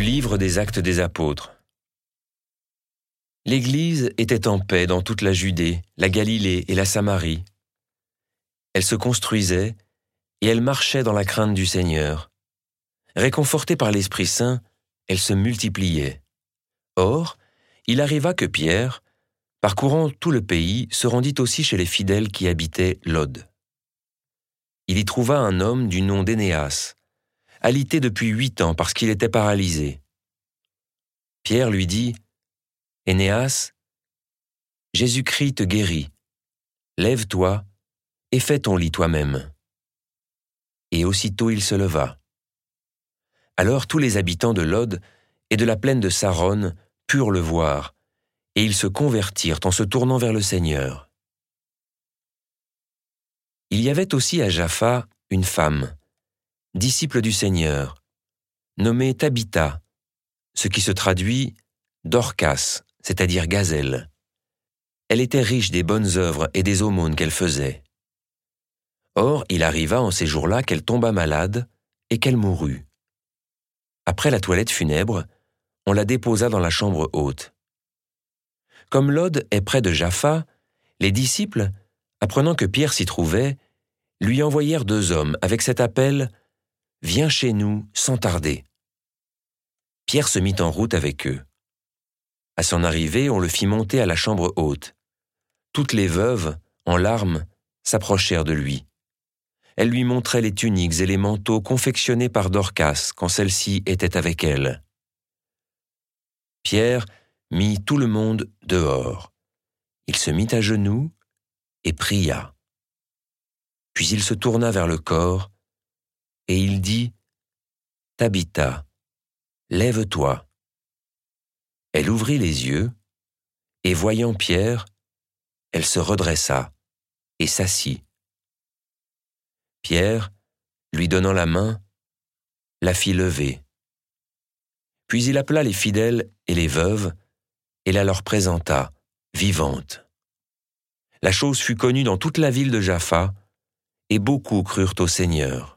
Livre des actes des apôtres. L'Église était en paix dans toute la Judée, la Galilée et la Samarie. Elle se construisait et elle marchait dans la crainte du Seigneur. Réconfortée par l'Esprit Saint, elle se multipliait. Or, il arriva que Pierre, parcourant tout le pays, se rendit aussi chez les fidèles qui habitaient Lod. Il y trouva un homme du nom d'Énéas, alité depuis huit ans parce qu'il était paralysé. Pierre lui dit, Énéas, Jésus-Christ te guérit. Lève-toi et fais ton lit toi-même. Et aussitôt il se leva. Alors tous les habitants de Lod et de la plaine de Saron purent le voir, et ils se convertirent en se tournant vers le Seigneur. Il y avait aussi à Jaffa une femme, disciple du Seigneur, nommée Tabitha, ce qui se traduit Dorcas, c'est-à-dire gazelle. Elle était riche des bonnes œuvres et des aumônes qu'elle faisait. Or, il arriva en ces jours-là qu'elle tomba malade et qu'elle mourut. Après la toilette funèbre, on la déposa dans la chambre haute. Comme Lod est près de Jaffa, les disciples, apprenant que Pierre s'y trouvait, lui envoyèrent deux hommes avec cet appel Viens chez nous sans tarder. Pierre se mit en route avec eux. À son arrivée, on le fit monter à la chambre haute. Toutes les veuves, en larmes, s'approchèrent de lui. Elles lui montraient les tuniques et les manteaux confectionnés par Dorcas quand celle-ci était avec elle. Pierre mit tout le monde dehors. Il se mit à genoux et pria. Puis il se tourna vers le corps et il dit Tabitha, lève-toi. Elle ouvrit les yeux, et voyant Pierre, elle se redressa et s'assit. Pierre, lui donnant la main, la fit lever. Puis il appela les fidèles et les veuves, et la leur présenta, vivante. La chose fut connue dans toute la ville de Jaffa, et beaucoup crurent au Seigneur.